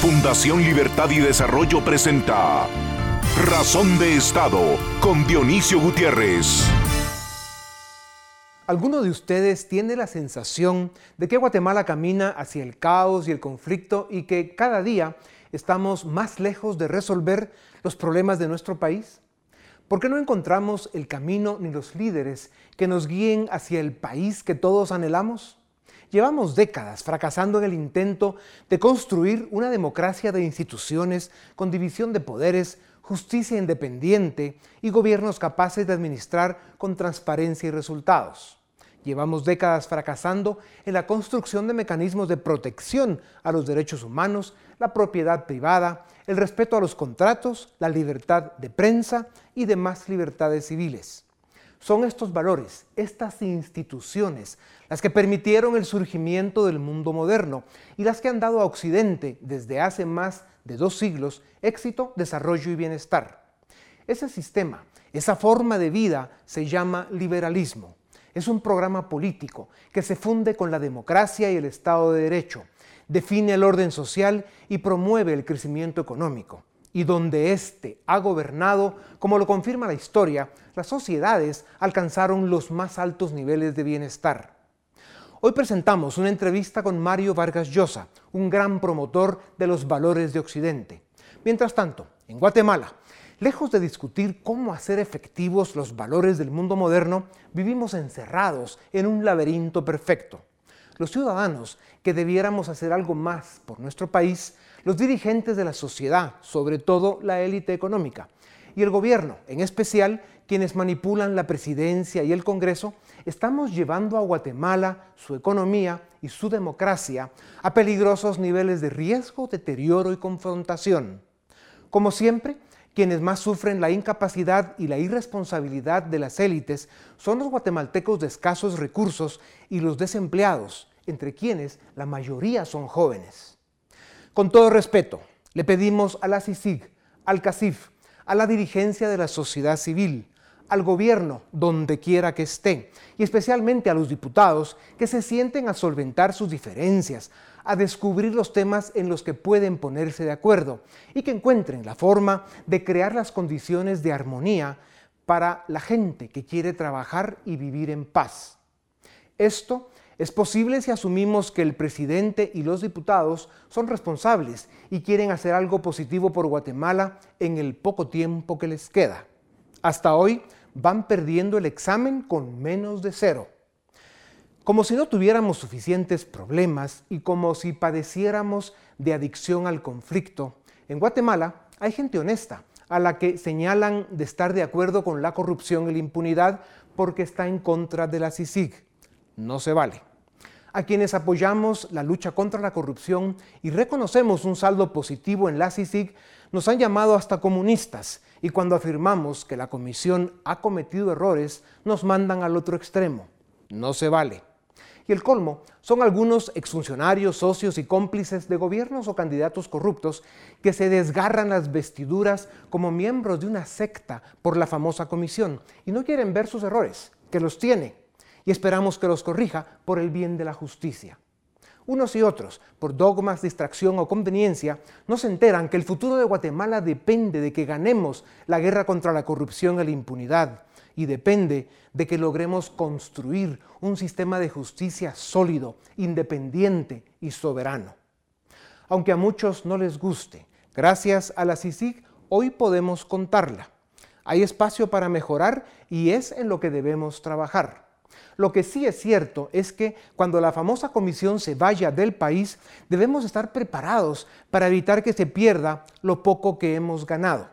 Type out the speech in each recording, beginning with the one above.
Fundación Libertad y Desarrollo presenta Razón de Estado con Dionisio Gutiérrez. ¿Alguno de ustedes tiene la sensación de que Guatemala camina hacia el caos y el conflicto y que cada día estamos más lejos de resolver los problemas de nuestro país? ¿Por qué no encontramos el camino ni los líderes que nos guíen hacia el país que todos anhelamos? Llevamos décadas fracasando en el intento de construir una democracia de instituciones con división de poderes, justicia independiente y gobiernos capaces de administrar con transparencia y resultados. Llevamos décadas fracasando en la construcción de mecanismos de protección a los derechos humanos, la propiedad privada, el respeto a los contratos, la libertad de prensa y demás libertades civiles. Son estos valores, estas instituciones, las que permitieron el surgimiento del mundo moderno y las que han dado a Occidente desde hace más de dos siglos éxito, desarrollo y bienestar. Ese sistema, esa forma de vida se llama liberalismo. Es un programa político que se funde con la democracia y el Estado de Derecho, define el orden social y promueve el crecimiento económico y donde éste ha gobernado, como lo confirma la historia, las sociedades alcanzaron los más altos niveles de bienestar. Hoy presentamos una entrevista con Mario Vargas Llosa, un gran promotor de los valores de Occidente. Mientras tanto, en Guatemala, lejos de discutir cómo hacer efectivos los valores del mundo moderno, vivimos encerrados en un laberinto perfecto. Los ciudadanos que debiéramos hacer algo más por nuestro país los dirigentes de la sociedad, sobre todo la élite económica, y el gobierno, en especial quienes manipulan la presidencia y el Congreso, estamos llevando a Guatemala, su economía y su democracia a peligrosos niveles de riesgo, deterioro y confrontación. Como siempre, quienes más sufren la incapacidad y la irresponsabilidad de las élites son los guatemaltecos de escasos recursos y los desempleados, entre quienes la mayoría son jóvenes. Con todo respeto, le pedimos a la CICIG, al CACIF, a la dirigencia de la sociedad civil, al gobierno, donde quiera que esté, y especialmente a los diputados que se sienten a solventar sus diferencias, a descubrir los temas en los que pueden ponerse de acuerdo y que encuentren la forma de crear las condiciones de armonía para la gente que quiere trabajar y vivir en paz. Esto es posible si asumimos que el presidente y los diputados son responsables y quieren hacer algo positivo por Guatemala en el poco tiempo que les queda. Hasta hoy van perdiendo el examen con menos de cero. Como si no tuviéramos suficientes problemas y como si padeciéramos de adicción al conflicto, en Guatemala hay gente honesta a la que señalan de estar de acuerdo con la corrupción y la impunidad porque está en contra de la CICIG. No se vale a quienes apoyamos la lucha contra la corrupción y reconocemos un saldo positivo en la CICIG, nos han llamado hasta comunistas y cuando afirmamos que la comisión ha cometido errores, nos mandan al otro extremo. No se vale. Y el colmo son algunos exfuncionarios, socios y cómplices de gobiernos o candidatos corruptos que se desgarran las vestiduras como miembros de una secta por la famosa comisión y no quieren ver sus errores, que los tiene y esperamos que los corrija por el bien de la justicia. Unos y otros, por dogmas, distracción o conveniencia, no se enteran que el futuro de Guatemala depende de que ganemos la guerra contra la corrupción y la impunidad y depende de que logremos construir un sistema de justicia sólido, independiente y soberano. Aunque a muchos no les guste, gracias a la CICIG hoy podemos contarla. Hay espacio para mejorar y es en lo que debemos trabajar. Lo que sí es cierto es que cuando la famosa comisión se vaya del país, debemos estar preparados para evitar que se pierda lo poco que hemos ganado.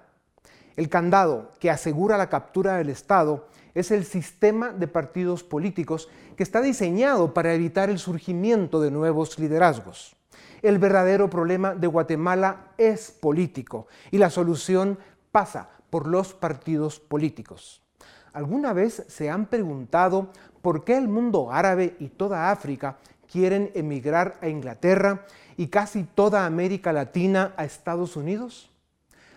El candado que asegura la captura del Estado es el sistema de partidos políticos que está diseñado para evitar el surgimiento de nuevos liderazgos. El verdadero problema de Guatemala es político y la solución pasa por los partidos políticos. ¿Alguna vez se han preguntado por qué el mundo árabe y toda África quieren emigrar a Inglaterra y casi toda América Latina a Estados Unidos?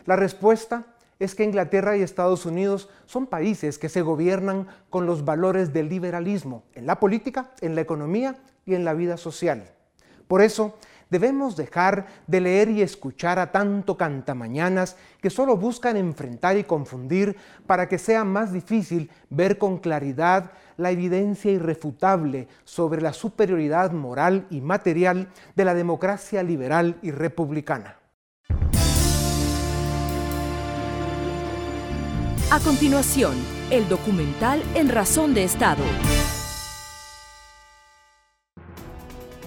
La respuesta es que Inglaterra y Estados Unidos son países que se gobiernan con los valores del liberalismo en la política, en la economía y en la vida social. Por eso, Debemos dejar de leer y escuchar a tanto cantamañanas que solo buscan enfrentar y confundir para que sea más difícil ver con claridad la evidencia irrefutable sobre la superioridad moral y material de la democracia liberal y republicana. A continuación, el documental En Razón de Estado.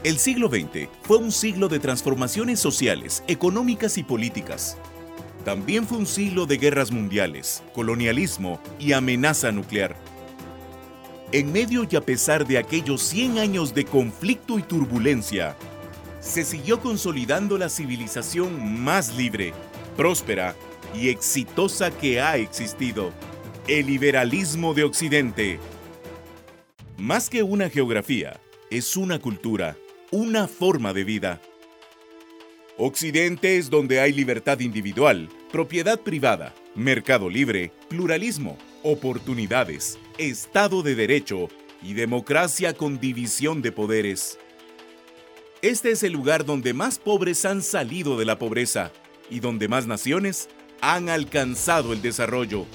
El siglo XX fue un siglo de transformaciones sociales, económicas y políticas. También fue un siglo de guerras mundiales, colonialismo y amenaza nuclear. En medio y a pesar de aquellos 100 años de conflicto y turbulencia, se siguió consolidando la civilización más libre, próspera y exitosa que ha existido, el liberalismo de Occidente. Más que una geografía, es una cultura una forma de vida. Occidente es donde hay libertad individual, propiedad privada, mercado libre, pluralismo, oportunidades, Estado de Derecho y democracia con división de poderes. Este es el lugar donde más pobres han salido de la pobreza y donde más naciones han alcanzado el desarrollo.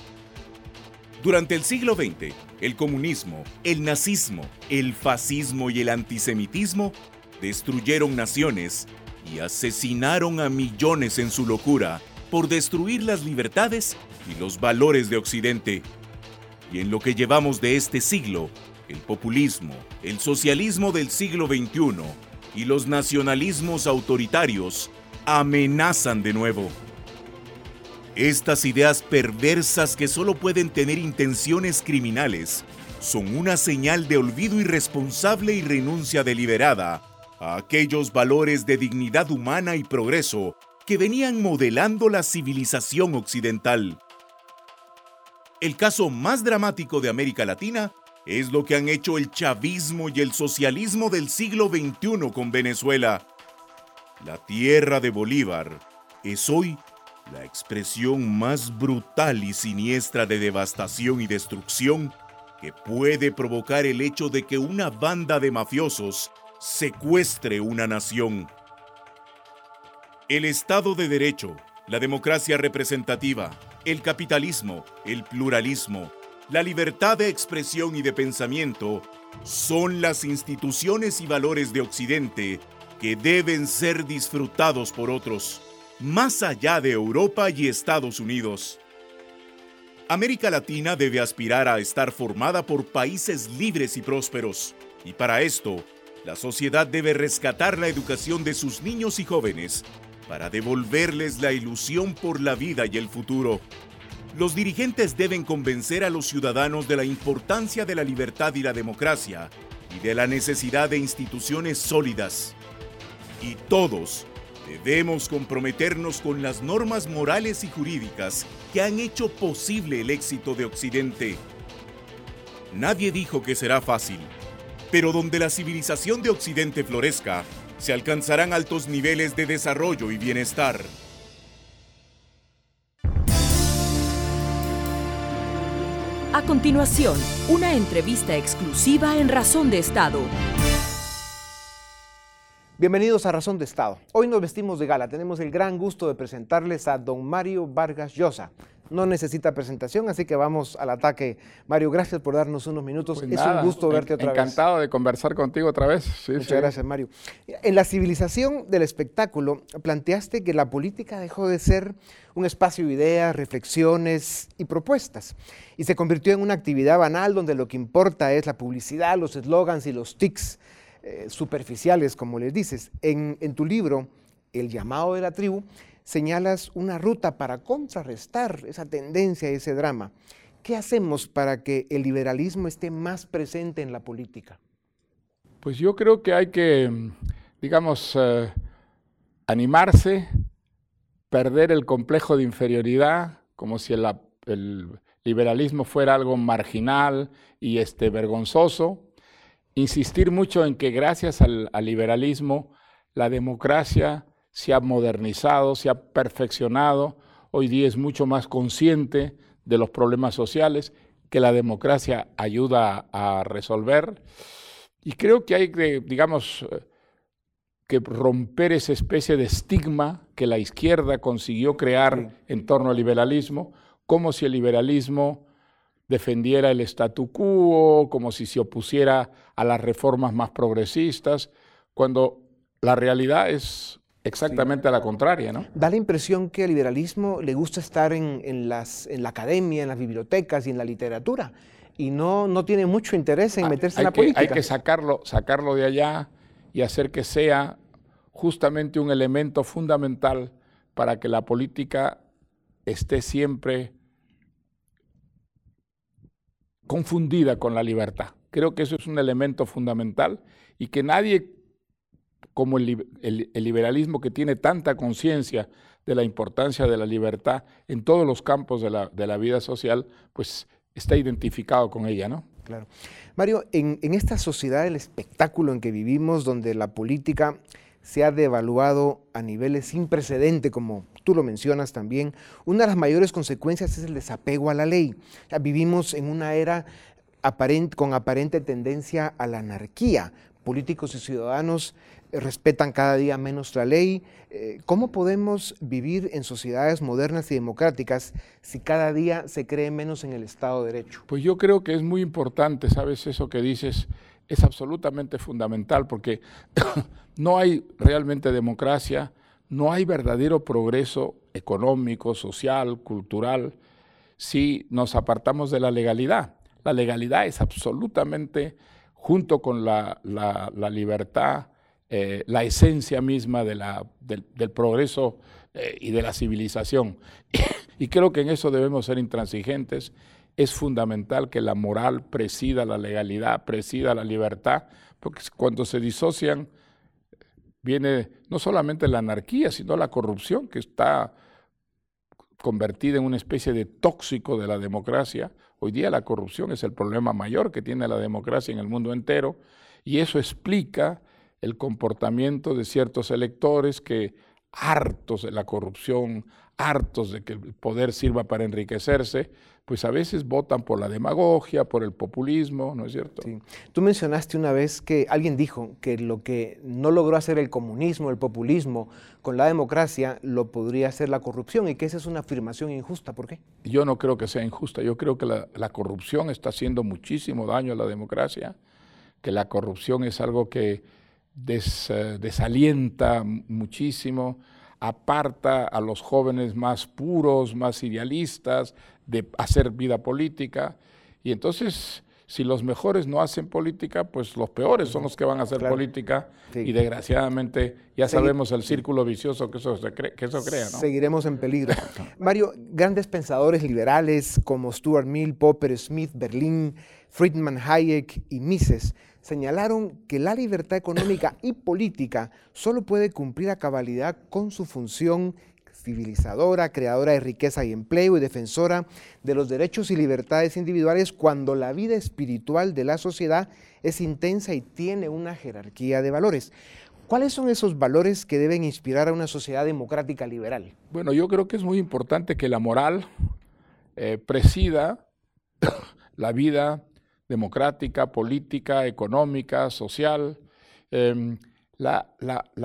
Durante el siglo XX, el comunismo, el nazismo, el fascismo y el antisemitismo destruyeron naciones y asesinaron a millones en su locura por destruir las libertades y los valores de Occidente. Y en lo que llevamos de este siglo, el populismo, el socialismo del siglo XXI y los nacionalismos autoritarios amenazan de nuevo. Estas ideas perversas que solo pueden tener intenciones criminales son una señal de olvido irresponsable y renuncia deliberada a aquellos valores de dignidad humana y progreso que venían modelando la civilización occidental. El caso más dramático de América Latina es lo que han hecho el chavismo y el socialismo del siglo XXI con Venezuela. La tierra de Bolívar es hoy la expresión más brutal y siniestra de devastación y destrucción que puede provocar el hecho de que una banda de mafiosos secuestre una nación. El Estado de Derecho, la democracia representativa, el capitalismo, el pluralismo, la libertad de expresión y de pensamiento son las instituciones y valores de Occidente que deben ser disfrutados por otros, más allá de Europa y Estados Unidos. América Latina debe aspirar a estar formada por países libres y prósperos, y para esto la sociedad debe rescatar la educación de sus niños y jóvenes para devolverles la ilusión por la vida y el futuro. Los dirigentes deben convencer a los ciudadanos de la importancia de la libertad y la democracia y de la necesidad de instituciones sólidas. Y todos debemos comprometernos con las normas morales y jurídicas que han hecho posible el éxito de Occidente. Nadie dijo que será fácil pero donde la civilización de Occidente florezca, se alcanzarán altos niveles de desarrollo y bienestar. A continuación, una entrevista exclusiva en Razón de Estado. Bienvenidos a Razón de Estado. Hoy nos vestimos de gala. Tenemos el gran gusto de presentarles a don Mario Vargas Llosa, no necesita presentación, así que vamos al ataque. Mario, gracias por darnos unos minutos. Pues es un gusto verte otra vez. Encantado de conversar contigo otra vez. Muchas gracias, Mario. En la civilización del espectáculo, planteaste que la política dejó de ser un espacio de ideas, reflexiones y propuestas, y se convirtió en una actividad banal donde lo que importa es la publicidad, los eslogans y los tics eh, superficiales, como les dices. En, tu libro, El llamado de la tribu, señalas una ruta para contrarrestar esa tendencia, ese drama. ¿Qué hacemos para que el liberalismo esté más presente en la política? Pues yo creo que hay que, digamos, eh, animarse, perder el complejo de inferioridad, como si el, liberalismo fuera algo marginal y este, vergonzoso, insistir mucho en que gracias al liberalismo la democracia se ha modernizado, se ha perfeccionado, hoy día es mucho más consciente de los problemas sociales que la democracia ayuda a resolver. Y creo que hay que, digamos, que romper esa especie de estigma que la izquierda consiguió crear en torno al liberalismo, como si el liberalismo defendiera el statu quo, como si se opusiera a las reformas más progresistas, cuando la realidad es exactamente la contraria, ¿no? Da la impresión que al liberalismo le gusta estar en, las, en la academia, en las bibliotecas y en la literatura, y no, no tiene mucho interés en ah, meterse en la política. Hay que sacarlo, sacarlo de allá y hacer que sea justamente un elemento fundamental para que la política esté siempre confundida con la libertad. Creo que eso es un elemento fundamental y que nadie, como el, liberalismo que tiene tanta conciencia de la importancia de la libertad en todos los campos de la, vida social, pues está identificado con ella, ¿no? Claro. Mario, en, esta sociedad del espectáculo en que vivimos, donde la política se ha devaluado a niveles sin precedente, como tú lo mencionas también, una de las mayores consecuencias es el desapego a la ley. vivimos en una era con aparente tendencia a la anarquía. Políticos y ciudadanos eh, respetan cada día menos la ley. Eh, ¿Cómo podemos vivir en sociedades modernas y democráticas si cada día se cree menos en el Estado de Derecho? Pues yo creo que es muy importante, ¿sabes? Eso que dices es absolutamente fundamental porque no hay realmente democracia, no hay verdadero progreso económico, social, cultural, si nos apartamos de la legalidad. La legalidad es absolutamente, junto con la, libertad, eh, la esencia misma de la, del, progreso eh, y de la civilización. y creo que en eso debemos ser intransigentes es fundamental que la moral presida la legalidad, presida la libertad, porque cuando se disocian viene no solamente la anarquía, sino la corrupción que está convertida en una especie de tóxico de la democracia. Hoy día la corrupción es el problema mayor que tiene la democracia en el mundo entero y eso explica el comportamiento de ciertos electores que hartos de la corrupción, hartos de que el poder sirva para enriquecerse, pues a veces votan por la demagogia, por el populismo, ¿no es cierto? Sí. Tú mencionaste una vez que alguien dijo que lo que no logró hacer el comunismo, el populismo con la democracia, lo podría hacer la corrupción y que esa es una afirmación injusta. ¿Por qué? Yo no creo que sea injusta. Yo creo que la, corrupción está haciendo muchísimo daño a la democracia, que la corrupción es algo que eh, desalienta muchísimo aparta a los jóvenes más puros, más idealistas de hacer vida política. Y entonces, si los mejores no hacen política, pues los peores son los que van a hacer política. Y desgraciadamente ya sabemos el círculo vicioso que eso, que eso crea. Seguiremos en peligro. Mario, grandes pensadores liberales como Stuart Mill, Popper, Smith, Berlín, Friedman Hayek y Mises señalaron que la libertad económica y política solo puede cumplir a cabalidad con su función civilizadora, creadora de riqueza y empleo y defensora de los derechos y libertades individuales cuando la vida espiritual de la sociedad es intensa y tiene una jerarquía de valores. ¿Cuáles son esos valores que deben inspirar a una sociedad democrática liberal? Bueno, yo creo que es muy importante que la moral eh, presida la vida democrática, política, económica, social. Em, la,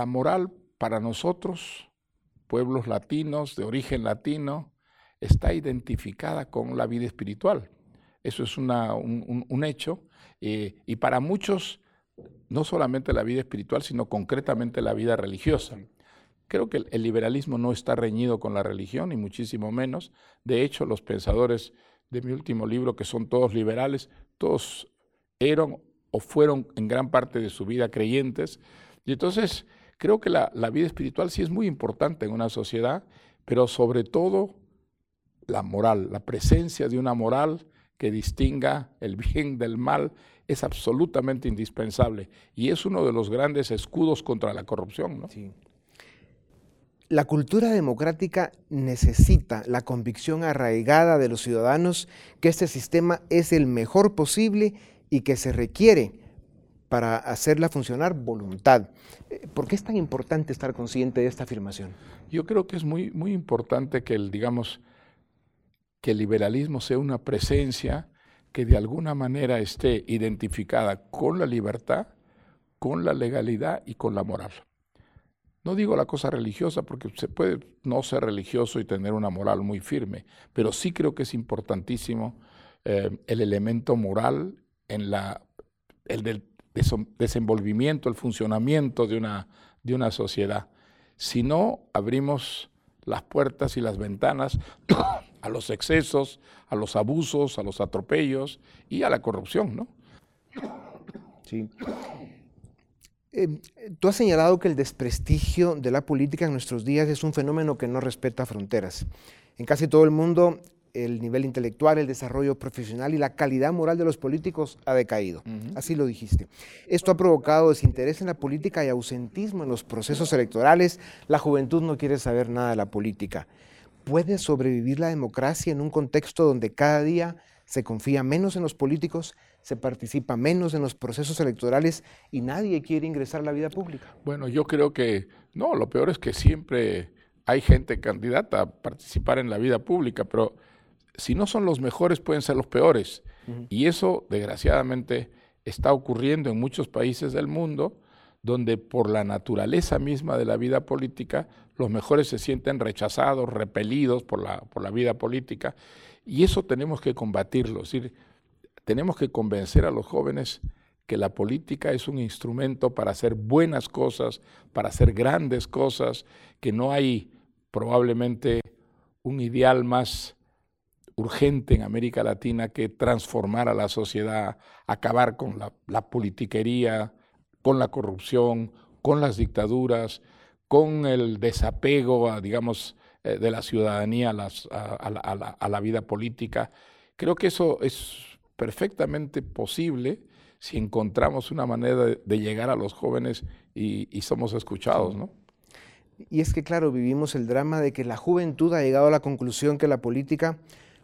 moral para nosotros, pueblos latinos, de origen latino, está identificada con la vida espiritual. Eso es un, hecho. Eh, y para muchos, no solamente la vida espiritual, sino concretamente la vida religiosa. Creo que el liberalismo no está reñido con la religión, ni muchísimo menos. De hecho, los pensadores de mi último libro, que son todos liberales, todos eran o fueron en gran parte de su vida creyentes. Y entonces creo que la, vida espiritual sí es muy importante en una sociedad, pero sobre todo la moral, la presencia de una moral que distinga el bien del mal es absolutamente indispensable y es uno de los grandes escudos contra la corrupción. ¿no? Sí. La cultura democrática necesita la convicción arraigada de los ciudadanos que este sistema es el mejor posible y que se requiere para hacerla funcionar voluntad. Eh, ¿Por qué es tan importante estar consciente de esta afirmación? Yo creo que es muy, muy importante que el, digamos, que el liberalismo sea una presencia que de alguna manera esté identificada con la libertad, con la legalidad y con la moral. no digo la cosa religiosa porque se puede no ser religioso y tener una moral muy firme, pero sí creo que es importantísimo eh, el elemento moral en la, el del desenvolvimiento, el funcionamiento de una, de una sociedad. Si no abrimos las puertas y las ventanas a los excesos, a los abusos, a los atropellos y a la corrupción, ¿no? Sí. Em, tú has señalado que el desprestigio de la política en nuestros días es un fenómeno que no respeta fronteras. En casi todo el mundo, el nivel intelectual, el desarrollo profesional y la calidad moral de los políticos ha decaído. Así lo dijiste. Esto ha provocado desinterés en la política y ausentismo en los procesos electorales. La juventud no quiere saber nada de la política. ¿Puede sobrevivir la democracia en un contexto donde cada día se confía menos en los políticos, se participa menos en los procesos electorales y nadie quiere ingresar a la vida pública. Bueno, yo creo que no, lo peor es que siempre hay gente candidata a participar en la vida pública, pero si no son los mejores pueden ser los peores. Y eso, desgraciadamente, está ocurriendo en muchos países del mundo donde por la naturaleza misma de la vida política, los mejores se sienten rechazados, repelidos por la, por la vida política. Y eso tenemos que combatirlo. Es decir, tenemos que convencer a los jóvenes que la política es un instrumento para hacer buenas cosas, para hacer grandes cosas, que no hay probablemente un ideal más urgente en América Latina que transformar a la sociedad, acabar con la, politiquería, con la corrupción, con las dictaduras, con el desapego, digamos, eh, de la ciudadanía a la vida política. Creo que eso es perfectamente posible si encontramos una manera de, llegar a los jóvenes y, somos escuchados, ¿no? Y es que, claro, vivimos el drama de que la juventud ha llegado a la conclusión que la política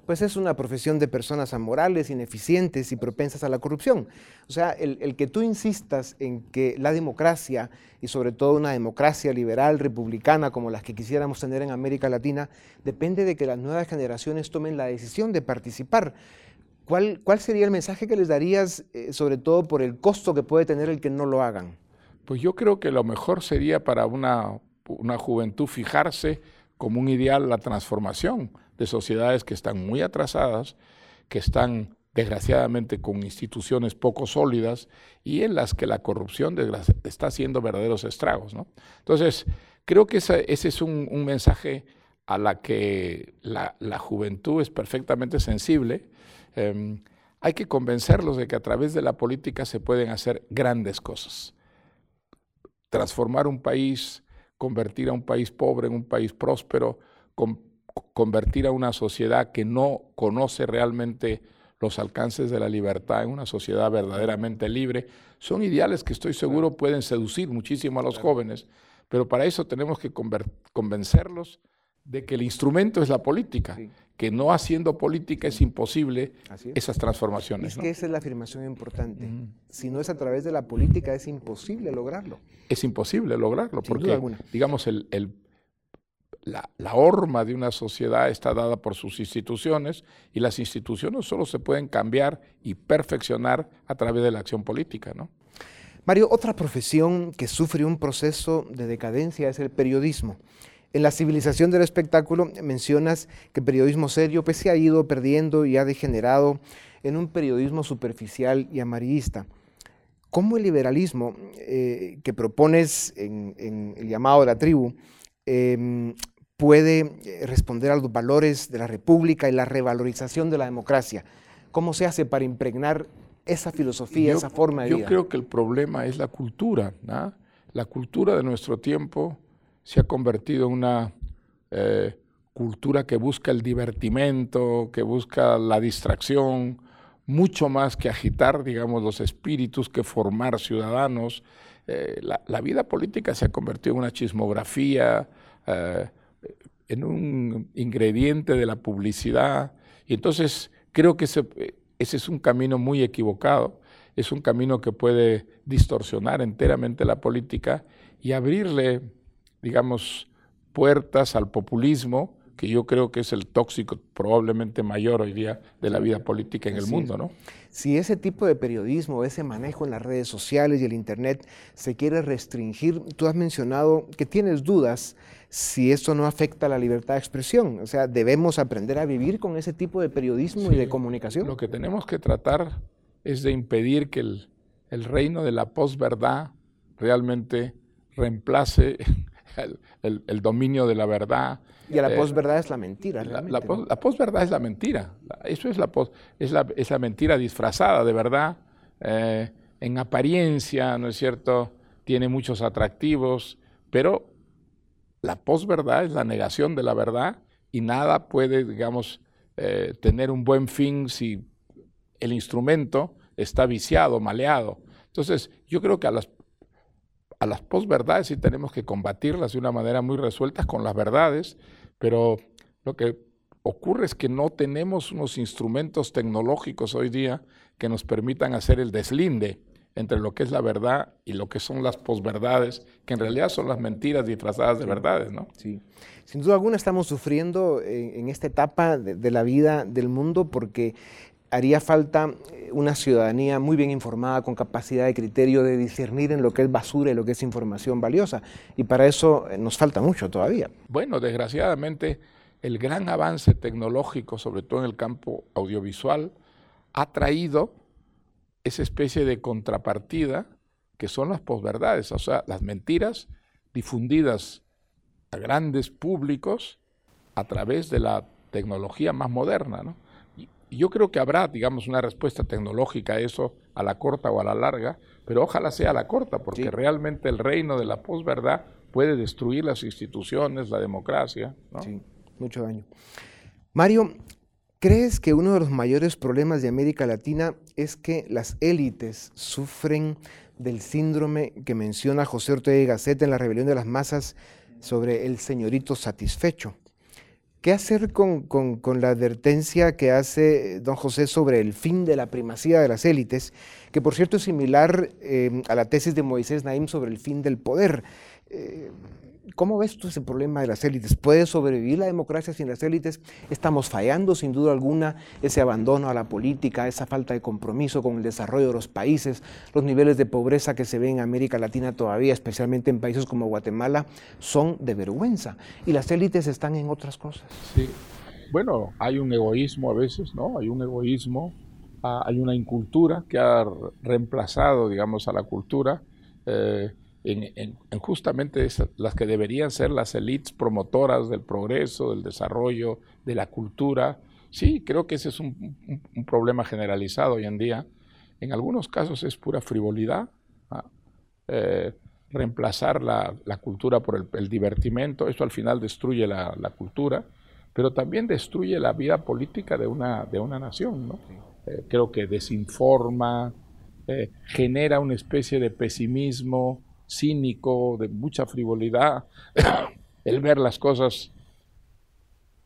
pues es una profesión de personas amorales, ineficientes y propensas a la corrupción. O sea, el, que tú insistas en que la democracia, y sobre todo una democracia liberal, republicana, como las que quisiéramos tener en América Latina, depende de que las nuevas generaciones tomen la decisión de participar. ¿Cuál, sería el mensaje que les darías, eh, sobre todo por el costo que puede tener el que no lo hagan? Pues yo creo que lo mejor sería para una, una juventud fijarse como un ideal la transformación de sociedades que están muy atrasadas, que están desgraciadamente con instituciones poco sólidas y en las que la corrupción está haciendo verdaderos estragos. ¿no? Entonces, creo que ese, es un, mensaje a la que la, juventud es perfectamente sensible Em, hay que convencerlos de que a través de la política se pueden hacer grandes cosas. Transformar un país, convertir a un país pobre en un país próspero, convertir a una sociedad que no conoce realmente los alcances de la libertad en una sociedad verdaderamente libre, son ideales que estoy seguro pueden seducir muchísimo a los jóvenes, pero para eso tenemos que convencerlos de que el instrumento es la política, que no haciendo política es imposible esas transformaciones. Es que esa es la afirmación importante. Si no es a través de la política, es imposible lograrlo. Es imposible lograrlo, porque, digamos, el, la, la, horma de una sociedad está dada por sus instituciones y las instituciones solo se pueden cambiar y perfeccionar a través de la acción política, ¿no? Mario, otra profesión que sufre un proceso de decadencia es el periodismo. En la civilización del espectáculo mencionas que el periodismo serio pues, se ha ido perdiendo y ha degenerado en un periodismo superficial y amarillista. ¿Cómo el liberalismo eh, que propones en, el llamado de la tribu em, puede eh, responder a los valores de la república y la revalorización de la democracia? ¿Cómo se hace para impregnar esa filosofía, esa forma de vida? Yo creo que el problema es la cultura. La cultura de nuestro tiempo se ha convertido en una eh, cultura que busca el divertimento, que busca la distracción, mucho más que agitar, digamos, los espíritus, que formar ciudadanos. Eh, la, vida política se ha convertido en una chismografía, eh, en un ingrediente de la publicidad. Y entonces creo que ese, ese es un camino muy equivocado, es un camino que puede distorsionar enteramente la política y abrirle digamos, puertas al populismo que yo creo que es el tóxico probablemente mayor hoy día de la vida política en el mundo, ¿no? Si ese tipo de periodismo, ese manejo en las redes sociales y el Internet se quiere restringir, tú has mencionado que tienes dudas si esto no afecta a la libertad de expresión. O sea, debemos aprender a vivir con ese tipo de periodismo y de comunicación. Lo que tenemos que tratar es de impedir que el, el reino de la posverdad realmente reemplace el, dominio de la verdad. Y a la eh, posverdad es la mentira. La, la, posverdad es la mentira. Eso es la, es la, es la mentira disfrazada de verdad. Eh, en apariencia, ¿no es cierto? Tiene muchos atractivos, pero la posverdad es la negación de la verdad y nada puede, digamos, eh, tener un buen fin si el instrumento está viciado, maleado. Entonces, yo creo que a las a las posverdades sí tenemos que combatirlas de una manera muy resuelta con las verdades, pero lo que ocurre es que no tenemos unos instrumentos tecnológicos hoy día que nos permitan hacer el deslinde entre lo que es la verdad y lo que son las posverdades, que en realidad son las mentiras disfrazadas de verdades, ¿no? Sí. Sin duda alguna estamos sufriendo en, esta etapa de, la vida del mundo porque haría falta eh, una ciudadanía muy bien informada, con capacidad de criterio de discernir en lo que es basura y lo que es información valiosa. Y para eso eh, nos falta mucho todavía. Bueno, desgraciadamente el gran avance tecnológico, sobre todo en el campo audiovisual, ha traído esa especie de contrapartida que son las posverdades, o sea, las mentiras difundidas a grandes públicos a través de la tecnología más moderna, ¿no? Yo creo que habrá, digamos, una respuesta tecnológica a eso, a la corta o a la larga, pero ojalá sea a la corta, porque realmente el reino de la posverdad puede destruir las instituciones, la democracia. Sí, mucho daño. Mario, ¿crees que uno de los mayores problemas de América Latina es que las élites sufren del síndrome que menciona José Ortega y Gasset en la rebelión de las masas sobre el señorito satisfecho? ¿Qué hacer con, la advertencia que hace don José sobre el fin de la primacía de las élites, que por cierto es similar eh, a la tesis de Moisés Naim sobre el fin del poder? Eh, ¿Cómo ves tú ese problema de las élites? ¿Puede sobrevivir la democracia sin las élites? Estamos fallando sin duda alguna ese abandono a la política, esa falta de compromiso con el desarrollo de los países, los niveles de pobreza que se ven en América Latina todavía, especialmente en países como Guatemala, son de vergüenza. Y las élites están en otras cosas. Sí. Bueno, hay un egoísmo a veces, ¿no? Hay un egoísmo, ah, hay una incultura que ha reemplazado, digamos, a la cultura. Eh, en, justamente las que deberían ser las élites promotoras del progreso, del desarrollo, de la cultura. Sí, creo que ese es un, problema generalizado hoy en día. En algunos casos es pura frivolidad, ¿ah? eh, reemplazar la, cultura por el, divertimento, eso al final destruye la, cultura, pero también destruye la vida política de una, de una nación. Eh, creo que desinforma, eh, genera una especie de pesimismo, cínico, de mucha frivolidad, el ver las cosas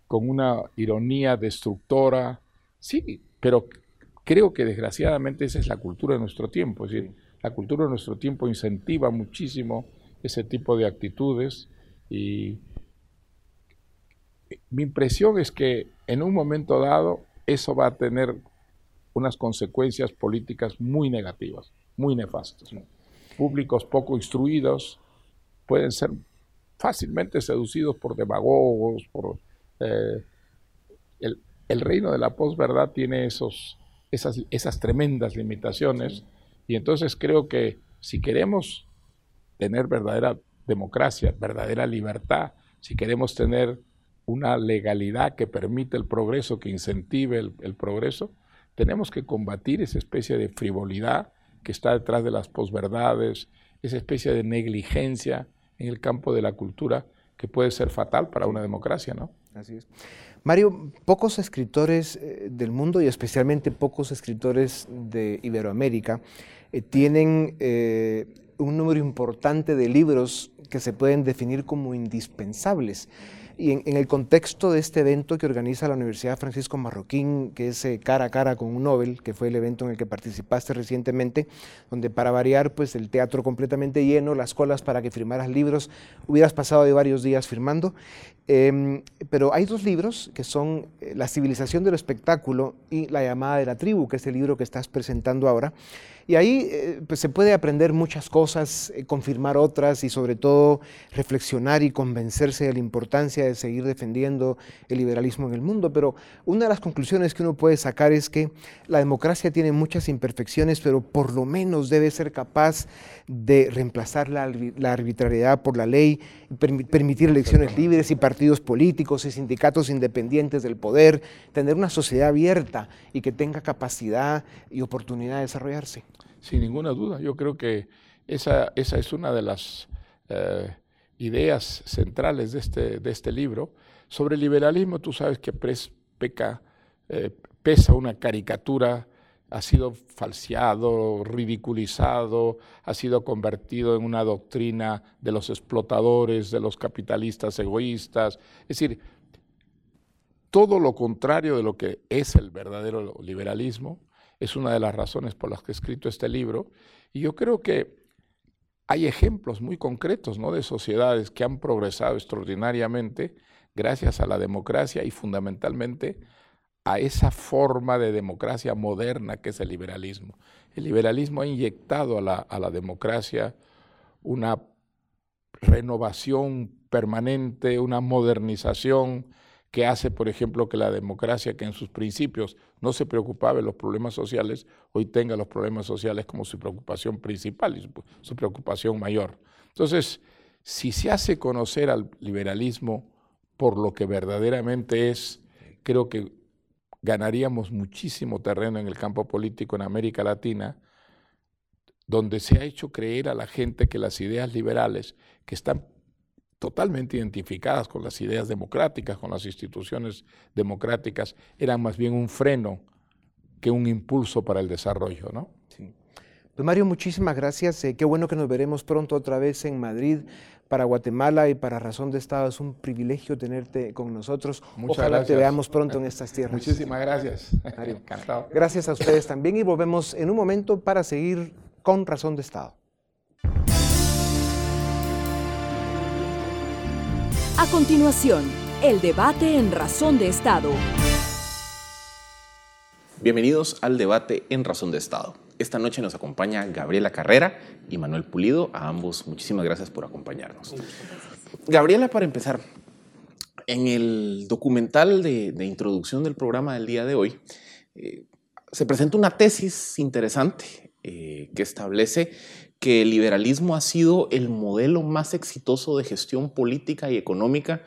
con una ironía destructora. Sí, pero creo que desgraciadamente esa es la cultura de nuestro tiempo. Es decir, la cultura de nuestro tiempo incentiva muchísimo ese tipo de actitudes y mi impresión es que en un momento dado eso va a tener unas consecuencias políticas muy negativas, muy nefastas públicos poco instruidos pueden ser fácilmente seducidos por demagogos, por eh, el, reino de la posverdad tiene esos, esas, esas tremendas limitaciones. Y entonces creo que si queremos tener verdadera democracia, verdadera libertad, si queremos tener una legalidad que permite el progreso, que incentive el progreso, tenemos que combatir esa especie de frivolidad que está detrás de las posverdades, esa especie de negligencia en el campo de la cultura que puede ser fatal para una democracia, ¿no? Así es. Mario, pocos escritores eh, del mundo y especialmente pocos escritores de Iberoamérica eh, tienen eh, un número importante de libros que se pueden definir como indispensables. Y en, el contexto de este evento que organiza la Universidad Francisco Marroquín, que es eh, cara a cara con un Nobel, que fue el evento en el que participaste recientemente, donde para variar, pues el teatro completamente lleno, las colas para que firmaras libros, hubieras pasado de varios días firmando. Em, pero hay dos libros que son eh, La civilización del espectáculo y La llamada de la tribu, que es el libro que estás presentando ahora. Y ahí eh, pues se puede aprender muchas cosas, eh, confirmar otras y sobre todo reflexionar y convencerse de la importancia de seguir defendiendo el liberalismo en el mundo. Pero una de las conclusiones que uno puede sacar es que la democracia tiene muchas imperfecciones, pero por lo menos debe ser capaz de reemplazar la, arbitrariedad por la ley, permitir elecciones libres y partidos políticos y sindicatos independientes del poder, tener una sociedad abierta y que tenga capacidad y oportunidad de desarrollarse. Sin ninguna duda, yo creo que esa, esa es una de las eh, ideas centrales de este, de este libro. Sobre el liberalismo, tú sabes que peca, eh, pesa una caricatura, ha sido falseado, ridiculizado, ha sido convertido en una doctrina de los explotadores, de los capitalistas egoístas. Es decir, todo lo contrario de lo que es el verdadero liberalismo es una de las razones por las que he escrito este libro. Y yo creo que hay ejemplos muy concretos ¿no? de sociedades que han progresado extraordinariamente gracias a la democracia y fundamentalmente a esa forma de democracia moderna que es el liberalismo. El liberalismo ha inyectado a la, a la democracia una renovación permanente, una modernización, que hace, por ejemplo, que la democracia, que en sus principios no se preocupaba de los problemas sociales, hoy tenga los problemas sociales como su preocupación principal y su, preocupación mayor. Entonces, si se hace conocer al liberalismo por lo que verdaderamente es, creo que ganaríamos muchísimo terreno en el campo político en América Latina, donde se ha hecho creer a la gente que las ideas liberales, que están totalmente identificadas con las ideas democráticas, con las instituciones democráticas, eran más bien un freno que un impulso para el desarrollo, ¿no? Sí. Pues Mario, muchísimas gracias. Eh, qué bueno que nos veremos pronto otra vez en Madrid para Guatemala y para Razón de Estado. Es un privilegio tenerte con nosotros. Muchas Ojalá te veamos pronto en estas tierras. Muchísimas gracias. Mario. Encantado. Gracias a ustedes también y volvemos en un momento para seguir con Razón de Estado. A continuación, el debate en Razón de Estado. Bienvenidos al debate en Razón de Estado. Esta noche nos acompaña Gabriela Carrera y Manuel Pulido. A ambos, muchísimas gracias por acompañarnos. Gabriela, para empezar, en el documental de, introducción del programa del día de hoy, eh, se presenta una tesis interesante eh, que establece que el liberalismo ha sido el modelo más exitoso de gestión política y económica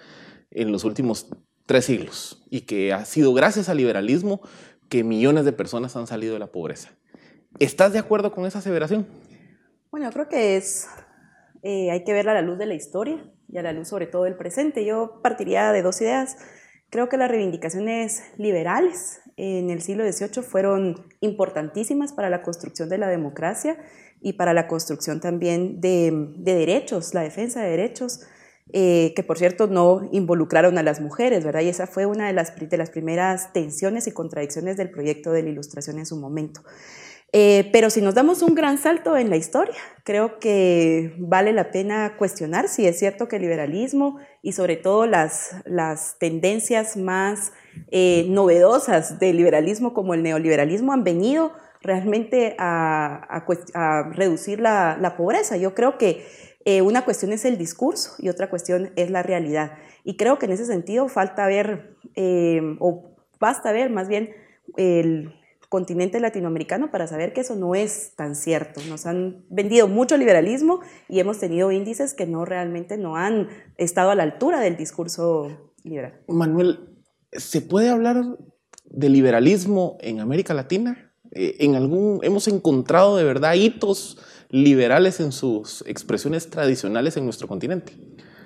en los últimos tres siglos y que ha sido gracias al liberalismo que millones de personas han salido de la pobreza. ¿Estás de acuerdo con esa aseveración? Bueno, creo que es, eh, hay que verla a la luz de la historia y a la luz sobre todo del presente. Yo partiría de dos ideas. Creo que las reivindicaciones liberales en el siglo XVIII fueron importantísimas para la construcción de la democracia y para la construcción también de, derechos, la defensa de derechos, eh, que por cierto no involucraron a las mujeres, ¿verdad? Y esa fue una de las, de las primeras tensiones y contradicciones del proyecto de la Ilustración en su momento. Eh, pero si nos damos un gran salto en la historia, creo que vale la pena cuestionar si es cierto que el liberalismo y sobre todo las, las tendencias más eh, novedosas del liberalismo como el neoliberalismo han venido realmente a, reducir la, pobreza. Yo creo que eh, una cuestión es el discurso y otra cuestión es la realidad. Y creo que en ese sentido falta ver, eh, o basta ver más bien el continente latinoamericano para saber que eso no es tan cierto. Nos han vendido mucho liberalismo y hemos tenido índices que no realmente no han estado a la altura del discurso liberal. Manuel, ¿se puede hablar de liberalismo en América Latina? Eh, en algún, hemos encontrado de verdad hitos liberales en sus expresiones tradicionales en nuestro continente.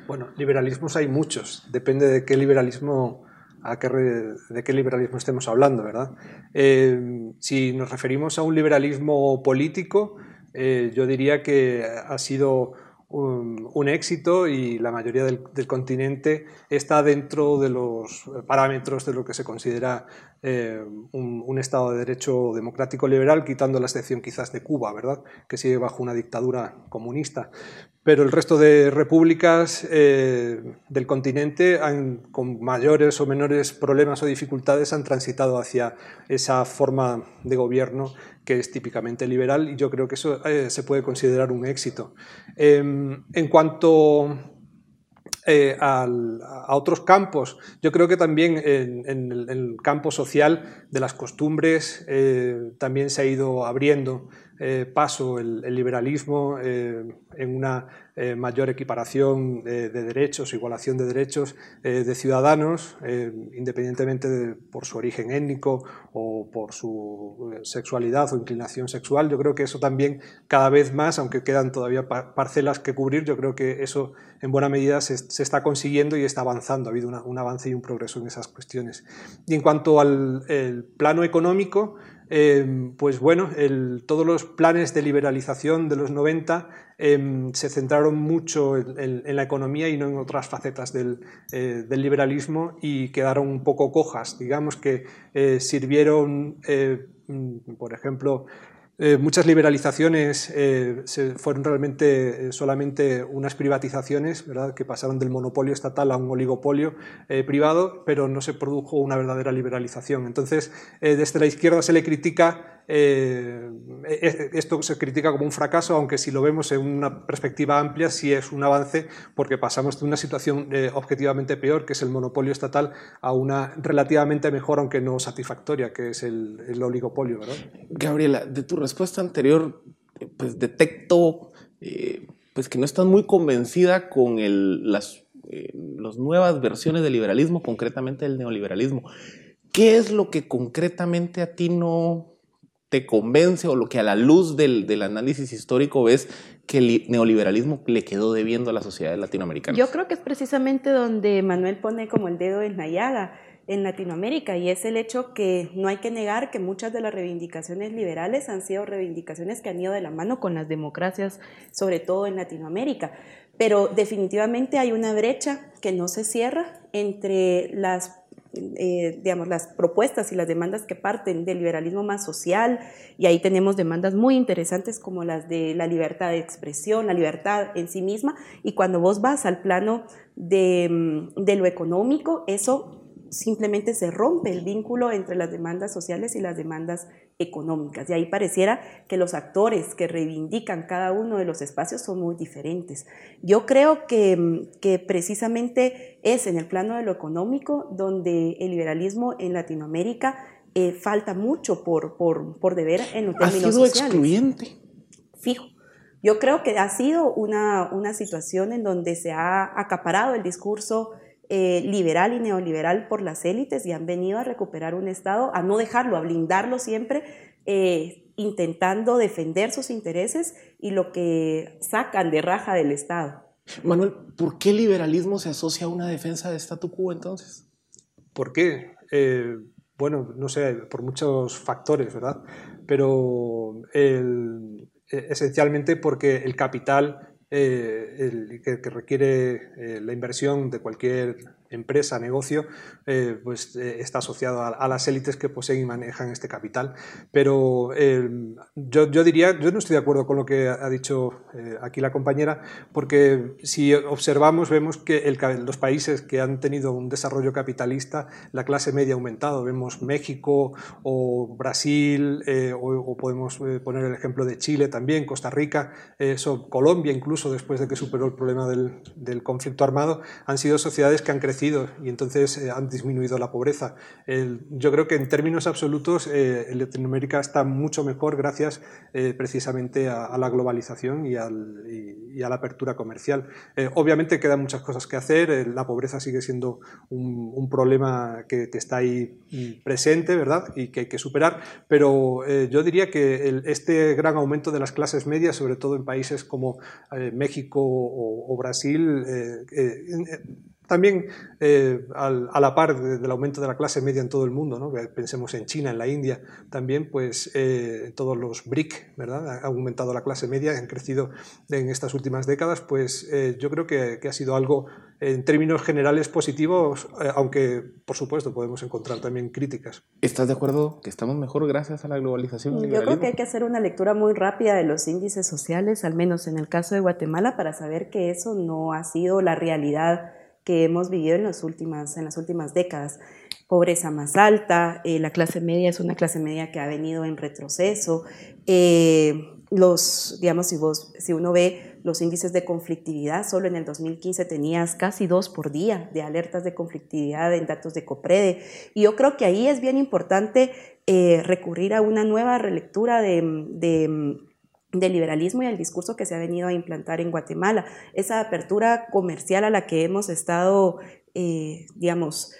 Bueno, liberalismos hay muchos, depende de qué liberalismo, a qué, de qué liberalismo estemos hablando, ¿verdad? Eh, si nos referimos a un liberalismo político, eh, yo diría que ha sido un, éxito y la mayoría del, continente está dentro de los parámetros de lo que se considera eh, un, Estado de Derecho democrático liberal, quitando la excepción quizás de Cuba, ¿verdad? que sigue bajo una dictadura comunista. Pero el resto de repúblicas eh, del continente, con mayores o menores problemas o dificultades, han transitado hacia esa forma de gobierno que es típicamente liberal y yo creo que eso eh, se puede considerar un éxito. Em, en cuanto eh, a otros campos. Yo creo que también en, el, campo social de las costumbres eh, también se ha ido abriendo paso el, liberalismo en una eh, mayor equiparación de derechos, igualación de derechos eh, de ciudadanos, eh, independientemente por su origen étnico o por su sexualidad o inclinación sexual. Yo creo que eso también cada vez más, aunque quedan todavía parcelas que cubrir, yo creo que eso en buena medida se, está consiguiendo y está avanzando. Ha habido un avance y un progreso en esas cuestiones. Y en cuanto al plano económico, Em, pues bueno, todos los planes de liberalización de los 90 em, se centraron mucho en, la economía y no en otras facetas del, eh, liberalismo y quedaron un poco cojas. Digamos que eh, sirvieron, eh, mm, por ejemplo, eh, muchas liberalizaciones eh, fueron realmente eh, solamente unas privatizaciones ¿verdad? que pasaron del monopolio estatal a un oligopolio privado, pero no se produjo una verdadera liberalización. Entonces, desde la izquierda se le critica eh, eh, esto se critica como un fracaso, aunque si lo vemos en una perspectiva amplia, sí es un avance, porque pasamos de una situación eh, objetivamente peor, que es el monopolio estatal, a una relativamente mejor, aunque no satisfactoria, que es el, oligopolio. Gabriela, de tu respuesta anterior, pues detecto pues que no estás muy convencida con las, las nuevas versiones del liberalismo, concretamente el neoliberalismo. ¿Qué es lo que concretamente a ti no, te convence o lo que a la luz del, análisis histórico ves que el neoliberalismo le quedó debiendo a la sociedad latinoamericana? Yo creo que es precisamente donde Manuel pone como el dedo en la llaga en Latinoamérica y es el hecho que no hay que negar que muchas de las reivindicaciones liberales han sido reivindicaciones que han ido de la mano con las democracias, sobre todo en Latinoamérica. Pero definitivamente hay una brecha que no se cierra entre las eh, digamos, las propuestas y las demandas que parten del liberalismo más social, y ahí tenemos demandas muy interesantes como las de la libertad de expresión, la libertad en sí misma, y cuando vos vas al plano de, mm, de lo económico, eso simplemente se rompe el vínculo entre las demandas sociales y las demandas económicas. Y ahí pareciera que los actores que reivindican cada uno de los espacios son muy diferentes. Yo creo que, que precisamente es en el plano de lo económico donde el liberalismo en Latinoamérica eh, falta mucho por, por, por, deber en los términos ¿Ha sido excluyente? Fijo. Yo creo que ha sido una, una situación en donde se ha acaparado el discurso eh, liberal y neoliberal por las élites y han venido a recuperar un Estado, a no dejarlo, a blindarlo siempre, eh, intentando defender sus intereses y lo que sacan de raja del Estado. Manuel, ¿por qué el liberalismo se asocia a una defensa de statu quo entonces? ¿Por qué? Eh, bueno, no sé, por muchos factores, ¿verdad? Pero esencialmente porque el capital eh, que, requiere eh, la inversión de cualquier empresa, negocio, eh, pues eh, está asociado a, las élites que poseen y manejan este capital. Pero eh, yo, diría, yo no estoy de acuerdo con lo que ha dicho aquí la compañera, porque si observamos, vemos que los países que han tenido un desarrollo capitalista, la clase media ha aumentado. Vemos México o Brasil, o, podemos poner el ejemplo de Chile también, Costa Rica, Colombia incluso después de que superó el problema del, del conflicto armado, han sido sociedades que han crecido y entonces eh, han disminuido la pobreza. yo creo que en términos absolutos eh, Latinoamérica está mucho mejor gracias eh, precisamente a, la globalización y, al, y, a la apertura comercial. Obviamente quedan muchas cosas que hacer, la pobreza sigue siendo un, problema que, está ahí mm, presente ¿verdad? y que hay que superar, pero yo diría que este gran aumento de las clases medias, sobre todo en países como México o Brasil, también eh, a la par del aumento de la clase media en todo el mundo, ¿no? pensemos en China, en la India, también pues eh, todos los BRIC, ¿verdad? Ha aumentado la clase media, han crecido en estas últimas décadas, pues eh, yo creo que, ha sido algo en términos generales positivos, aunque por supuesto podemos encontrar también críticas. ¿Estás de acuerdo que estamos mejor gracias a la globalización? Yo creo que hay que hacer una lectura muy rápida de los índices sociales, al menos en el caso de Guatemala, para saber que eso no ha sido la realidad que hemos vivido en, las últimas, en las últimas décadas. Pobreza más alta, eh, la clase media es una clase media que ha venido en retroceso. Eh, los, digamos, si, vos, si uno ve los índices de conflictividad, solo en el 2015 tenías casi dos por día de alertas de conflictividad en datos de COPREDE. Y yo creo que ahí es bien importante eh, recurrir a una nueva relectura de del liberalismo y el discurso que se ha venido a implantar en Guatemala. Esa apertura comercial a la que hemos estado, eh, digamos,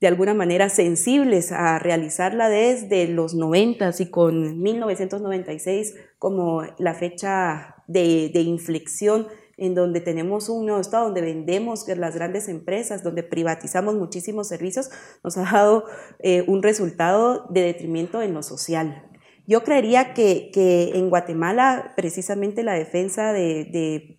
de alguna manera sensibles a realizarla desde los 90 y con 1996 como la fecha de, inflexión en donde tenemos un nuevo estado, donde vendemos las grandes empresas, donde privatizamos muchísimos servicios, nos ha dado eh, un resultado de detrimento en lo social. Yo creería que, en Guatemala precisamente la defensa de,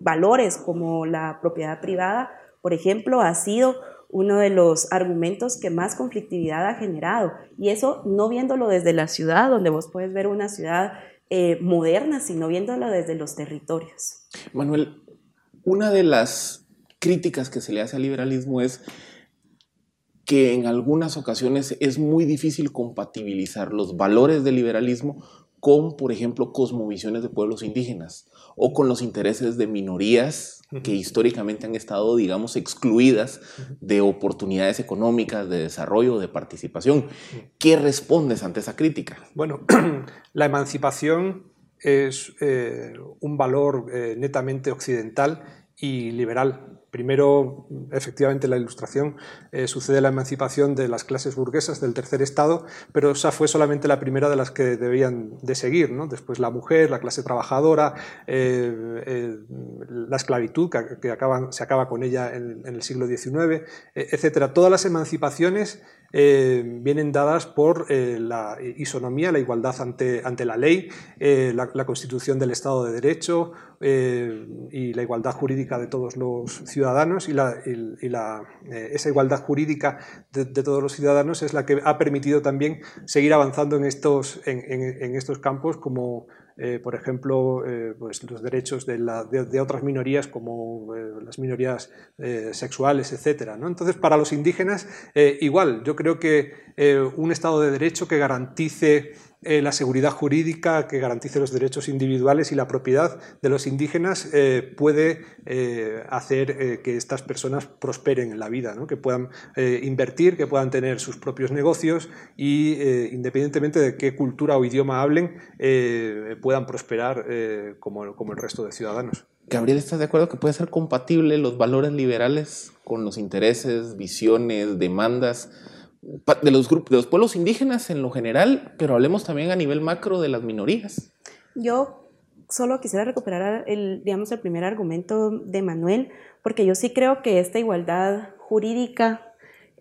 valores como la propiedad privada, por ejemplo, ha sido uno de los argumentos que más conflictividad ha generado. Y eso no viéndolo desde la ciudad, donde vos puedes ver una ciudad eh, moderna, sino viéndolo desde los territorios. Manuel, una de las críticas que se le hace al liberalismo es que en algunas ocasiones es muy difícil compatibilizar los valores del liberalismo con, por ejemplo, cosmovisiones de pueblos indígenas o con los intereses de minorías que históricamente han estado, digamos, excluidas de oportunidades económicas, de desarrollo, de participación. ¿Qué respondes ante esa crítica? Bueno, la emancipación es eh, un valor eh, netamente occidental y liberal Primero, efectivamente, la ilustración eh, sucede la emancipación de las clases burguesas del tercer estado, pero esa fue solamente la primera de las que debían de seguir. ¿no? Después la mujer, la clase trabajadora, eh, eh, la esclavitud, que, se acaba con ella en, en el siglo XIX, etc. Todas las emancipaciones eh, vienen dadas por eh, la isonomía, la igualdad ante, ante la ley, eh, la, constitución del Estado de Derecho y la igualdad jurídica de todos los ciudadanos. Y, la, esa igualdad jurídica de, todos los ciudadanos es la que ha permitido también seguir avanzando en estos, en estos campos como eh, por ejemplo, eh, pues los derechos de, otras minorías como eh, las minorías sexuales, etc. ¿no? Entonces, para los indígenas, igual, yo creo que un Estado de Derecho que garantice eh, la seguridad jurídica que garantice los derechos individuales y la propiedad de los indígenas eh, puede eh, hacer que estas personas prosperen en la vida, que puedan invertir, que puedan tener sus propios negocios y independientemente de qué cultura o idioma hablen, puedan prosperar como, como el resto de ciudadanos. Gabriel, ¿estás de acuerdo que puede ser compatible los valores liberales con los intereses, visiones, demandas? De los grupos, de los pueblos indígenas en lo general, pero hablemos también a nivel macro de las minorías. Yo solo quisiera recuperar el, digamos, el primer argumento de Manuel, porque yo sí creo que esta igualdad jurídica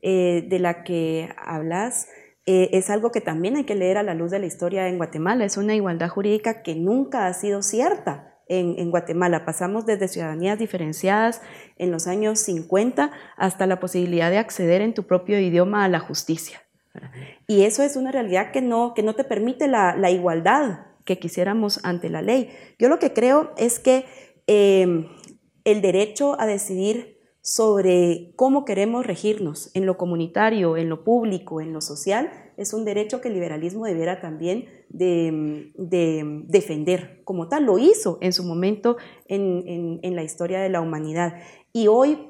eh, de la que hablas eh, es algo que también hay que leer a la luz de la historia en Guatemala. Es una igualdad jurídica que nunca ha sido cierta en, Guatemala. Pasamos desde ciudadanías diferenciadas en los años 50 hasta la posibilidad de acceder en tu propio idioma a la justicia. Y eso es una realidad que no, que no te permite la, igualdad que quisiéramos ante la ley. Yo lo que creo es que em, el derecho a decidir sobre cómo queremos regirnos en lo comunitario, en lo público, en lo social, es un derecho que el liberalismo debiera también de, defender. Como tal, lo hizo en su momento en, la historia de la humanidad. Y hoy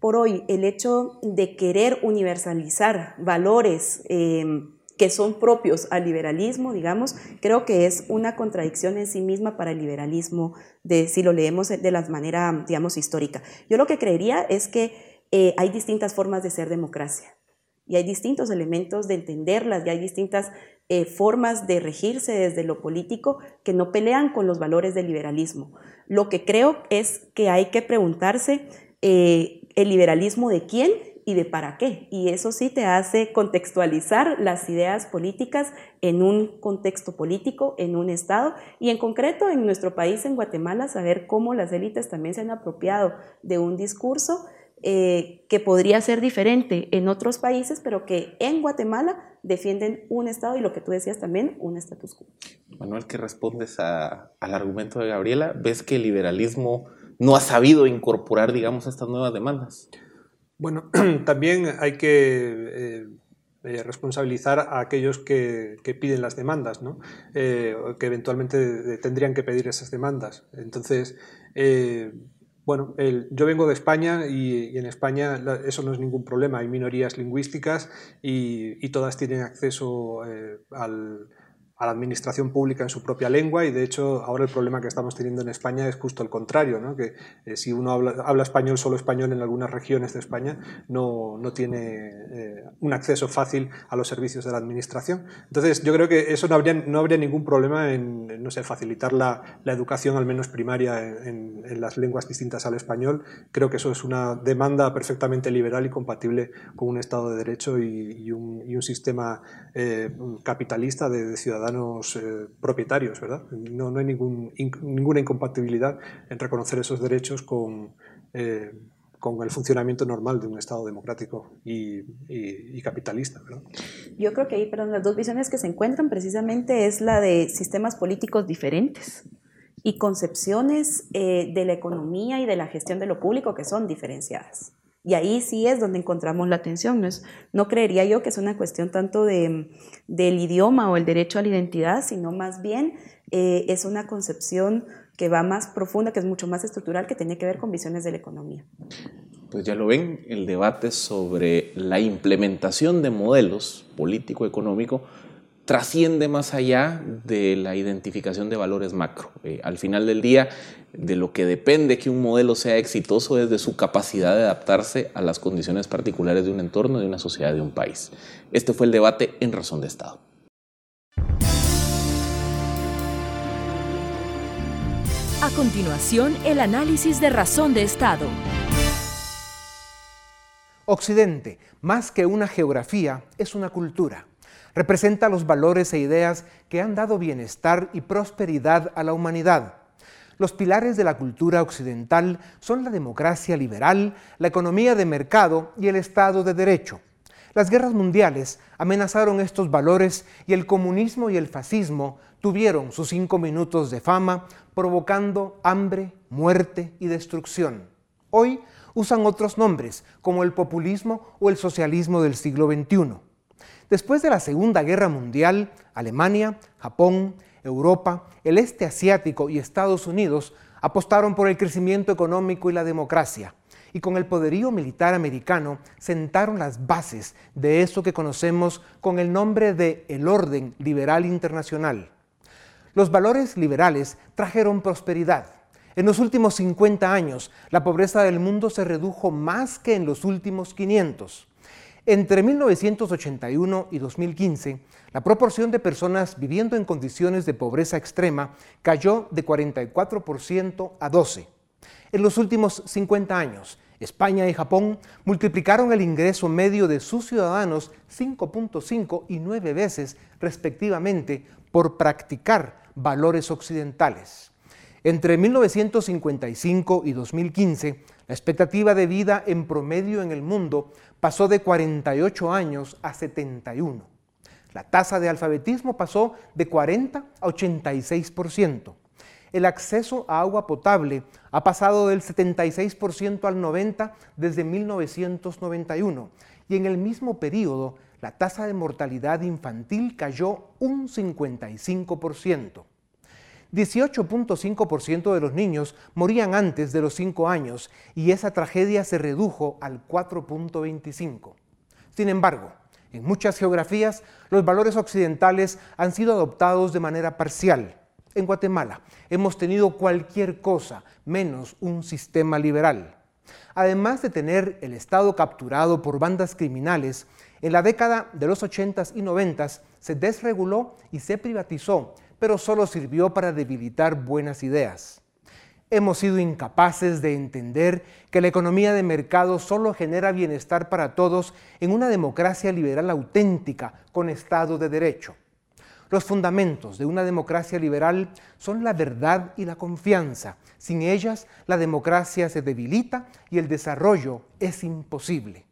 por hoy, el hecho de querer universalizar valores eh, que son propios al liberalismo, digamos, creo que es una contradicción en sí misma para el liberalismo, de, si lo leemos de la manera, digamos, histórica. Yo lo que creería es que eh, hay distintas formas de ser democracia y hay distintos elementos de entenderlas y hay distintas eh, formas de regirse desde lo político que no pelean con los valores del liberalismo. Lo que creo es que hay que preguntarse eh, el liberalismo de quién y de para qué. Y eso sí te hace contextualizar las ideas políticas en un contexto político, en un Estado y en concreto en nuestro país, en Guatemala, saber cómo las élites también se han apropiado de un discurso eh, que podría ser diferente en otros países, pero que en Guatemala defienden un Estado y lo que tú decías también, un status quo. Manuel, ¿qué respondes al argumento de Gabriela? ¿Ves que el liberalismo no ha sabido incorporar, digamos, estas nuevas demandas? Bueno, también hay que eh, eh, responsabilizar a aquellos que, piden las demandas, ¿no? Eh, que eventualmente tendrían que pedir esas demandas. Entonces, bueno, yo vengo de España y, en España eso no es ningún problema. Hay minorías lingüísticas y, y todas tienen acceso al a la administración pública en su propia lengua y de hecho ahora el problema que estamos teniendo en España es justo el contrario, ¿no? que eh, si uno habla, español, solo español en algunas regiones de España, no, no tiene eh, un acceso fácil a los servicios de la administración. Entonces yo creo que eso no habría, no habría ningún problema en, no sé, facilitar la, la educación al menos primaria en, las lenguas distintas al español. Creo que eso es una demanda perfectamente liberal y compatible con un Estado de Derecho y, un, sistema eh, capitalista de ciudadanos eh, propietarios, ¿verdad? No, hay ninguna incompatibilidad en reconocer esos derechos con, eh, con el funcionamiento normal de un Estado democrático y, capitalista. Yo creo que ahí, perdón, las dos visiones que se encuentran precisamente es la de sistemas políticos diferentes y concepciones eh, de la economía y de la gestión de lo público que son diferenciadas. Y ahí sí es donde encontramos la atención. No, no creería yo que es una cuestión tanto de, del idioma o el derecho a la identidad, sino más bien eh, es una concepción que va más profunda, que es mucho más estructural, que tiene que ver con visiones de la economía. Pues ya lo ven, el debate sobre la implementación de modelos político-económico trasciende más allá de la identificación de valores macro. Eh, al final del día, de lo que depende que un modelo sea exitoso es de su capacidad de adaptarse a las condiciones particulares de un entorno, de una sociedad, de un país. Este fue el debate en Razón de Estado. A continuación, el análisis de Razón de Estado. Occidente, más que una geografía, es una cultura Representa los valores e ideas que han dado bienestar y prosperidad a la humanidad. Los pilares de la cultura occidental son la democracia liberal, la economía de mercado y el Estado de Derecho. Las guerras mundiales amenazaron estos valores y el comunismo y el fascismo tuvieron sus cinco minutos de fama, provocando hambre, muerte y destrucción. Hoy usan otros nombres, como el populismo o el socialismo del siglo XXI. Después de la Segunda Guerra Mundial, Alemania, Japón, Europa, el este asiático y Estados Unidos apostaron por el crecimiento económico y la democracia, y con el poderío militar americano sentaron las bases de eso que conocemos con el nombre de el orden liberal internacional. Los valores liberales trajeron prosperidad. En los últimos 50 años, la pobreza del mundo se redujo más que en los últimos 500. Entre 1981 y 2015, la proporción de personas viviendo en condiciones de pobreza extrema cayó de 44% a 12%. En los últimos 50 años, España y Japón multiplicaron el ingreso medio de sus ciudadanos 5.5 y 9 veces respectivamente por practicar valores occidentales. Entre 1955 y 2015, la expectativa de vida en promedio en el mundo pasó de 48 años a 71. La tasa de alfabetismo pasó de 40 a 86%. El acceso a agua potable ha pasado del 76% al 90% desde 1991 y en el mismo periodo la tasa de mortalidad infantil cayó un 55%. 18.5% de los niños morían antes de los 5 años y esa tragedia se redujo al 4.25. Sin embargo, en muchas geografías los valores occidentales han sido adoptados de manera parcial. En Guatemala hemos tenido cualquier cosa menos un sistema liberal. Además de tener el Estado capturado por bandas criminales, en la década de los 80s y 90s se desreguló y se privatizó pero solo sirvió para debilitar buenas ideas. Hemos sido incapaces de entender que la economía de mercado solo genera bienestar para todos en una democracia liberal auténtica con Estado de Derecho. Los fundamentos de una democracia liberal son la verdad y la confianza. Sin ellas, la democracia se debilita y el desarrollo es imposible.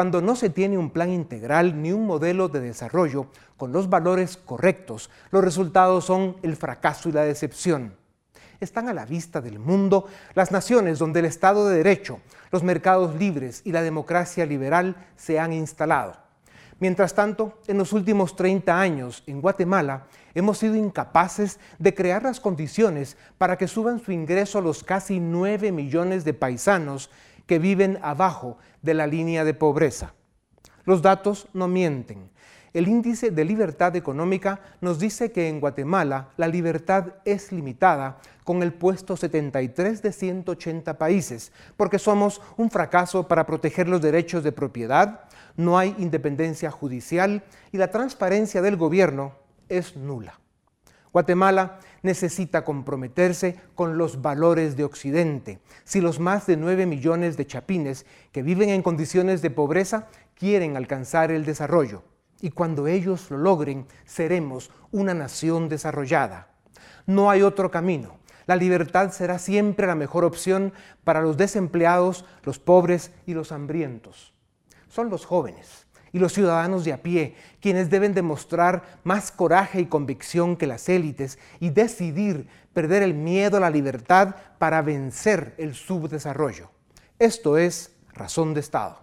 Cuando no se tiene un plan integral ni un modelo de desarrollo con los valores correctos, los resultados son el fracaso y la decepción. Están a la vista del mundo las naciones donde el Estado de Derecho, los mercados libres y la democracia liberal se han instalado. Mientras tanto, en los últimos 30 años en Guatemala hemos sido incapaces de crear las condiciones para que suban su ingreso los casi 9 millones de paisanos que viven abajo de la línea de pobreza. Los datos no mienten. El índice de libertad económica nos dice que en Guatemala la libertad es limitada con el puesto 73 de 180 países, porque somos un fracaso para proteger los derechos de propiedad, no hay independencia judicial y la transparencia del gobierno es nula. Guatemala necesita comprometerse con los valores de Occidente. Si los más de 9 millones de chapines que viven en condiciones de pobreza quieren alcanzar el desarrollo, y cuando ellos lo logren, seremos una nación desarrollada. No hay otro camino. La libertad será siempre la mejor opción para los desempleados, los pobres y los hambrientos son los jóvenes y los ciudadanos de a pie quienes deben demostrar más coraje y convicción que las élites y decidir perder el miedo a la libertad para vencer el subdesarrollo. Esto es Razón de Estado.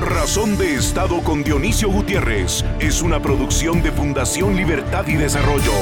Razón de Estado con Dionisio Gutiérrez es una producción de Fundación Libertad y Desarrollo.